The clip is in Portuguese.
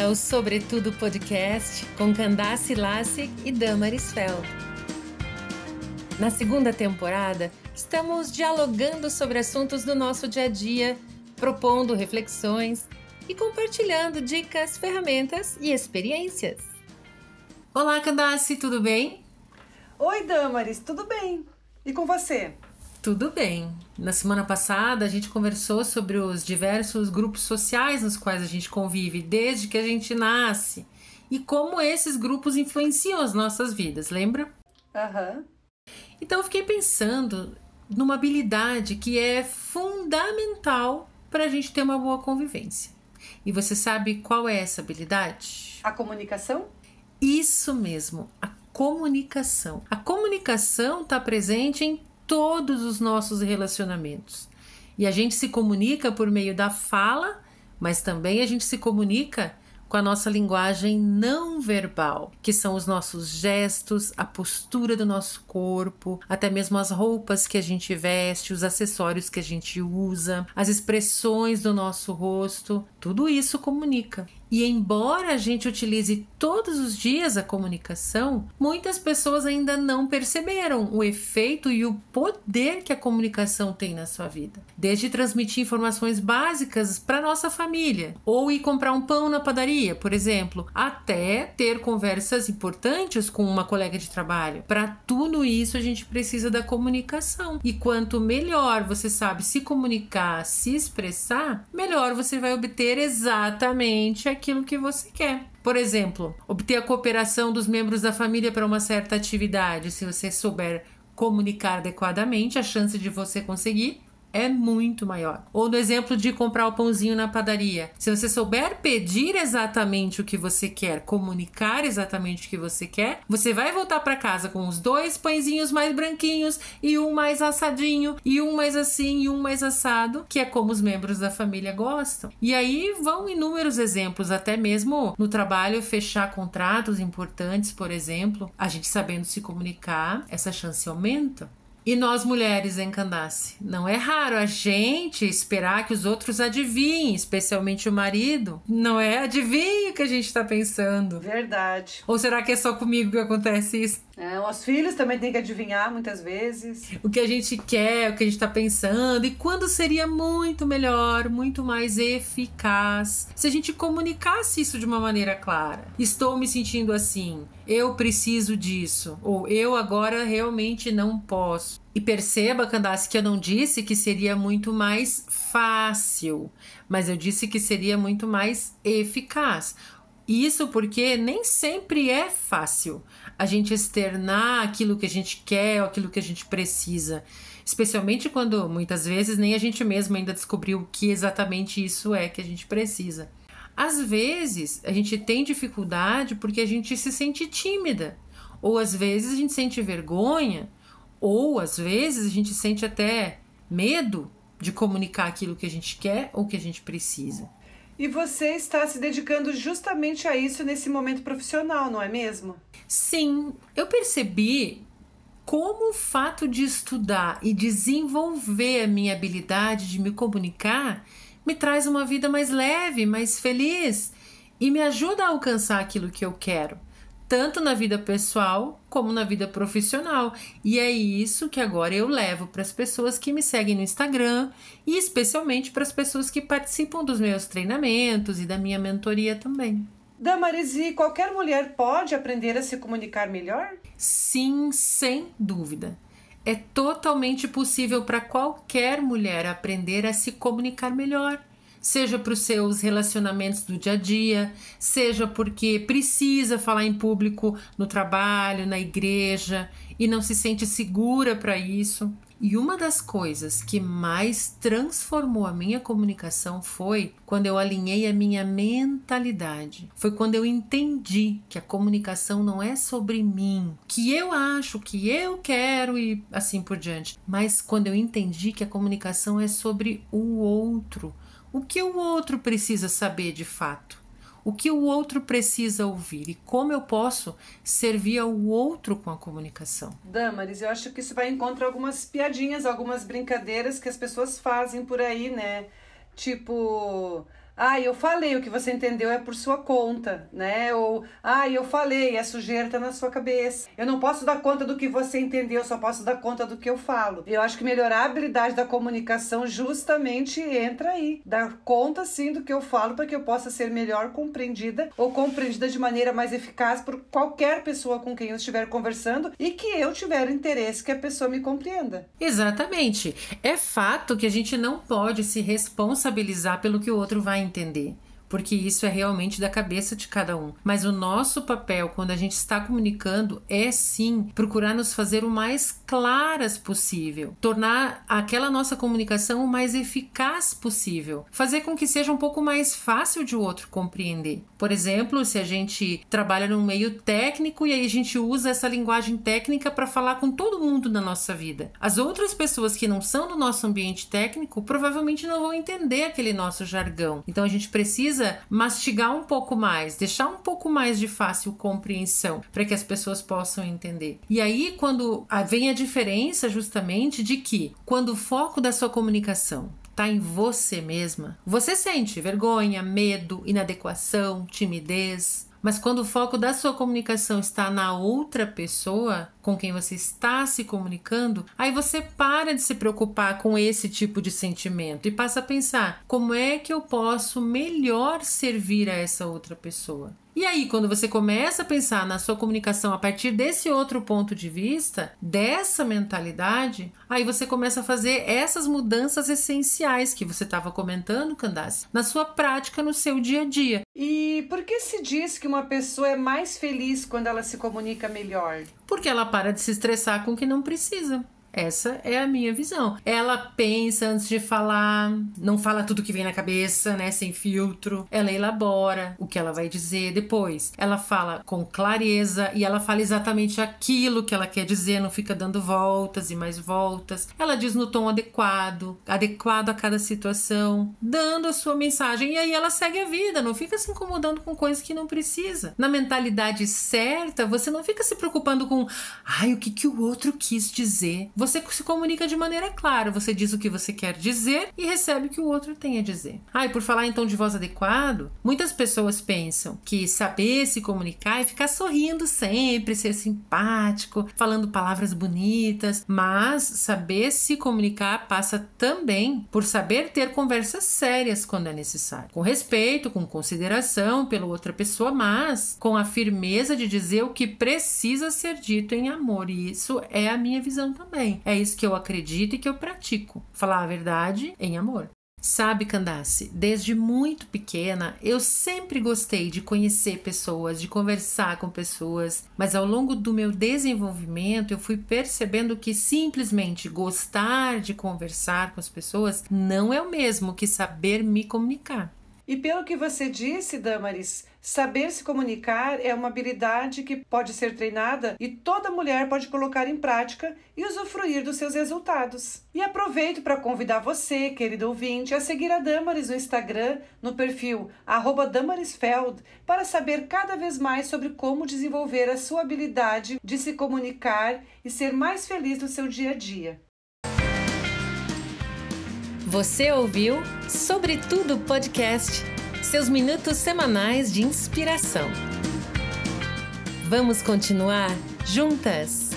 bem-vinda ao Sobretudo Podcast com Candace Lassig e Damaris Feld. Na segunda temporada, estamos dialogando sobre assuntos do nosso dia a dia, propondo reflexões e compartilhando dicas, ferramentas e experiências. Olá, Candace, tudo bem? Oi, Damaris, tudo bem? E com você? Tudo bem. Na semana passada a gente conversou sobre os diversos grupos sociais nos quais a gente convive desde que a gente nasce e como esses grupos influenciam as nossas vidas, lembra? Aham. Uhum. Então eu fiquei pensando numa habilidade que é fundamental para a gente ter uma boa convivência. E você sabe qual é essa habilidade? A comunicação? Isso mesmo, a comunicação. A comunicação está presente em todos os nossos relacionamentos. E a gente se comunica por meio da fala, mas também a gente se comunica com a nossa linguagem não verbal, que são os nossos gestos, a postura do nosso corpo, até mesmo as roupas que a gente veste, os acessórios que a gente usa, as expressões do nosso rosto, tudo isso comunica. E embora a gente utilize todos os dias a comunicação, muitas pessoas ainda não perceberam o efeito e o poder que a comunicação tem na sua vida. Desde transmitir informações básicas para nossa família, ou ir comprar um pão na padaria, por exemplo, até ter conversas importantes com uma colega de trabalho. Para tudo isso a gente precisa da comunicação. E quanto melhor você sabe se comunicar, se expressar, melhor você vai obter exatamente aquilo que você quer. Por exemplo, obter a cooperação dos membros da família para uma certa atividade. Se você souber comunicar adequadamente, a chance de você conseguir é muito maior. Ou no exemplo de comprar o pãozinho na padaria. Se você souber pedir exatamente o que você quer, comunicar exatamente o que você quer, você vai voltar para casa com os dois pãezinhos mais branquinhos e um mais assadinho e um mais assim e um mais assado, que é como os membros da família gostam. E aí vão inúmeros exemplos, até mesmo no trabalho fechar contratos importantes, por exemplo, a gente sabendo se comunicar, essa chance aumenta. E nós mulheres em Candace, não é raro a gente esperar que os outros adivinhem, especialmente o marido. Não é adivinha o que a gente está pensando. Verdade. Ou será que é só comigo que acontece isso? É, os filhos também têm que adivinhar muitas vezes. O que a gente quer, o que a gente está pensando e quando seria muito melhor, muito mais eficaz se a gente comunicasse isso de uma maneira clara. Estou me sentindo assim, eu preciso disso, ou eu agora realmente não posso. E perceba, Candace, que eu não disse que seria muito mais fácil, mas eu disse que seria muito mais eficaz. Isso porque nem sempre é fácil a gente externar aquilo que a gente quer ou aquilo que a gente precisa. Especialmente quando muitas vezes nem a gente mesmo ainda descobriu o que exatamente isso é que a gente precisa. Às vezes a gente tem dificuldade porque a gente se sente tímida, ou às vezes a gente sente vergonha, ou às vezes a gente sente até medo de comunicar aquilo que a gente quer ou que a gente precisa. E você está se dedicando justamente a isso nesse momento profissional, não é mesmo? Sim, eu percebi como o fato de estudar e desenvolver a minha habilidade de me comunicar me traz uma vida mais leve, mais feliz e me ajuda a alcançar aquilo que eu quero tanto na vida pessoal como na vida profissional. E é isso que agora eu levo para as pessoas que me seguem no Instagram e especialmente para as pessoas que participam dos meus treinamentos e da minha mentoria também. Damarisi, qualquer mulher pode aprender a se comunicar melhor? Sim, sem dúvida. É totalmente possível para qualquer mulher aprender a se comunicar melhor seja para os seus relacionamentos do dia a dia, seja porque precisa falar em público no trabalho, na igreja e não se sente segura para isso. E uma das coisas que mais transformou a minha comunicação foi quando eu alinhei a minha mentalidade. Foi quando eu entendi que a comunicação não é sobre mim, que eu acho, que eu quero e assim por diante. Mas quando eu entendi que a comunicação é sobre o outro, o que o outro precisa saber de fato? O que o outro precisa ouvir e como eu posso servir ao outro com a comunicação? Damaris, eu acho que isso vai em contra algumas piadinhas, algumas brincadeiras que as pessoas fazem por aí, né? Tipo, ah, eu falei, o que você entendeu é por sua conta, né? Ou, ah, eu falei, a sujeira tá na sua cabeça. Eu não posso dar conta do que você entendeu, só posso dar conta do que eu falo. Eu acho que melhorar a habilidade da comunicação justamente entra aí. Dar conta, sim, do que eu falo para que eu possa ser melhor compreendida ou compreendida de maneira mais eficaz por qualquer pessoa com quem eu estiver conversando e que eu tiver interesse que a pessoa me compreenda. Exatamente. É fato que a gente não pode se responsabilizar pelo que o outro vai entender porque isso é realmente da cabeça de cada um. Mas o nosso papel quando a gente está comunicando é sim procurar nos fazer o mais claras possível, tornar aquela nossa comunicação o mais eficaz possível, fazer com que seja um pouco mais fácil de o outro compreender. Por exemplo, se a gente trabalha num meio técnico e aí a gente usa essa linguagem técnica para falar com todo mundo na nossa vida. As outras pessoas que não são do nosso ambiente técnico provavelmente não vão entender aquele nosso jargão. Então a gente precisa precisa mastigar um pouco mais, deixar um pouco mais de fácil compreensão para que as pessoas possam entender. E aí, quando vem a diferença justamente de que quando o foco da sua comunicação está em você mesma, você sente vergonha, medo, inadequação, timidez, mas quando o foco da sua comunicação está na outra pessoa com quem você está se comunicando, aí você para de se preocupar com esse tipo de sentimento e passa a pensar: como é que eu posso melhor servir a essa outra pessoa? E aí, quando você começa a pensar na sua comunicação a partir desse outro ponto de vista, dessa mentalidade, aí você começa a fazer essas mudanças essenciais que você estava comentando, Candace, na sua prática, no seu dia a dia. E por que se diz que uma pessoa é mais feliz quando ela se comunica melhor? Porque ela para de se estressar com o que não precisa. Essa é a minha visão. Ela pensa antes de falar, não fala tudo que vem na cabeça, né, sem filtro. Ela elabora o que ela vai dizer depois. Ela fala com clareza e ela fala exatamente aquilo que ela quer dizer, não fica dando voltas e mais voltas. Ela diz no tom adequado, adequado a cada situação, dando a sua mensagem e aí ela segue a vida, não fica se incomodando com coisas que não precisa. Na mentalidade certa, você não fica se preocupando com, ai, o que que o outro quis dizer você se comunica de maneira clara, você diz o que você quer dizer e recebe o que o outro tem a dizer. Ah, e por falar então de voz adequado, muitas pessoas pensam que saber se comunicar é ficar sorrindo sempre, ser simpático, falando palavras bonitas, mas saber se comunicar passa também por saber ter conversas sérias quando é necessário, com respeito, com consideração pela outra pessoa, mas com a firmeza de dizer o que precisa ser dito em amor. E isso é a minha visão também. É isso que eu acredito e que eu pratico. Falar a verdade em amor. Sabe, Candace, desde muito pequena eu sempre gostei de conhecer pessoas, de conversar com pessoas, mas ao longo do meu desenvolvimento eu fui percebendo que simplesmente gostar de conversar com as pessoas não é o mesmo que saber me comunicar. E pelo que você disse, Damaris, saber se comunicar é uma habilidade que pode ser treinada e toda mulher pode colocar em prática e usufruir dos seus resultados. E aproveito para convidar você, querido ouvinte, a seguir a Damaris no Instagram, no perfil Damarisfeld, para saber cada vez mais sobre como desenvolver a sua habilidade de se comunicar e ser mais feliz no seu dia a dia. Você ouviu Sobretudo Podcast, seus minutos semanais de inspiração. Vamos continuar juntas?